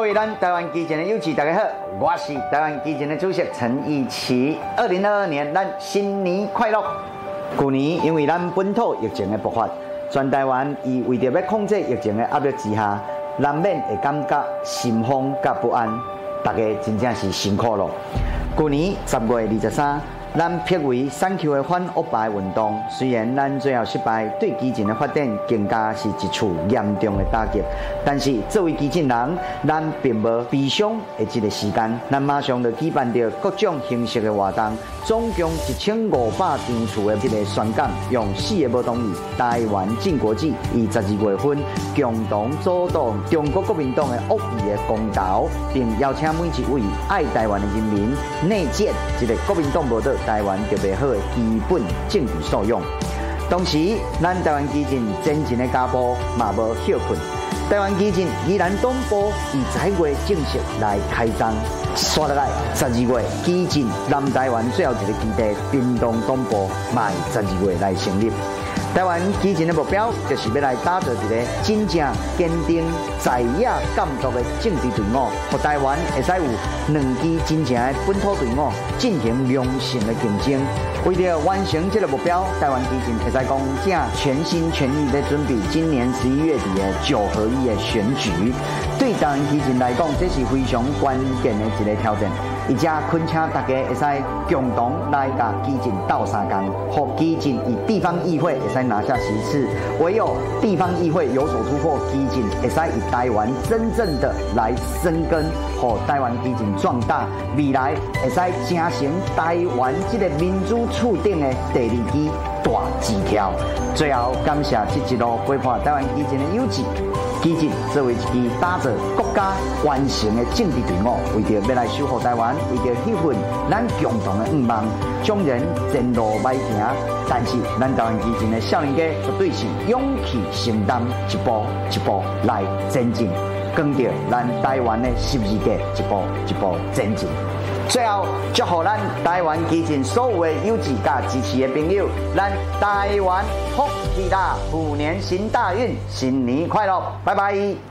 各位咱台湾基进的友志，大家好，我是台湾基进的主席陈义奇。二零二二年，咱新年快乐！去年因为咱本土疫情的爆发，全台湾以为着要控制疫情的压力之下，难免会感觉心慌甲不安，大家真正是辛苦了。去年十月二十三。咱撇为产 Q 的反欧派运动，虽然咱最后失败，对基进的发展更加是一处严重的打击。但是作为基进人，咱并无悲伤的这个时间，咱马上就举办着各种形式的活动，总共一千五百场次的这个宣讲，用四个不同语：台湾进国际，以十二月份共同阻挡中国国民党的恶意的公投，并邀请每一位爱台湾的人民内建一个国民党无倒。台湾特别好的基本政治素养，同时，咱台湾基进真正的家步嘛无休困。台湾基进依然东部以十月正式来开张，刷落来十二月基进南台湾最后一个基地屏东东部，卖十二月来成立。台湾基进的目标就是要来打造一个真正坚定在野监督的政治队伍，和台湾会使有两支真正的本土队伍进行良性的竞争。为了完成这个目标，台湾基进会使讲正全心全意在准备今年十一月底的九合一的选举。对台湾基进来讲，这是非常关键的一个挑战。一家恳请大家会使共同来甲基进斗相共，和基进以地方议会会使拿下其次。唯有地方议会有所突破，基进会使以台湾真正的来生根，和台湾基进壮大，未来会使成成台湾这个民主处境的第二支大枝条。最后感谢这一路陪伴台湾基进的友志。基进作为一支打造国家完成的政治队伍，为着要来守护台湾，为着迄份咱共同的愿望，众人前路迈行。但是咱台湾基进的少年家绝对是勇气承担，一步一步来前进，跟着咱台湾的十二个一步一步前进。最后祝福咱台湾基金所有的优质甲支持的朋友，咱台湾福气大，虎年行大运，新年快乐，拜拜。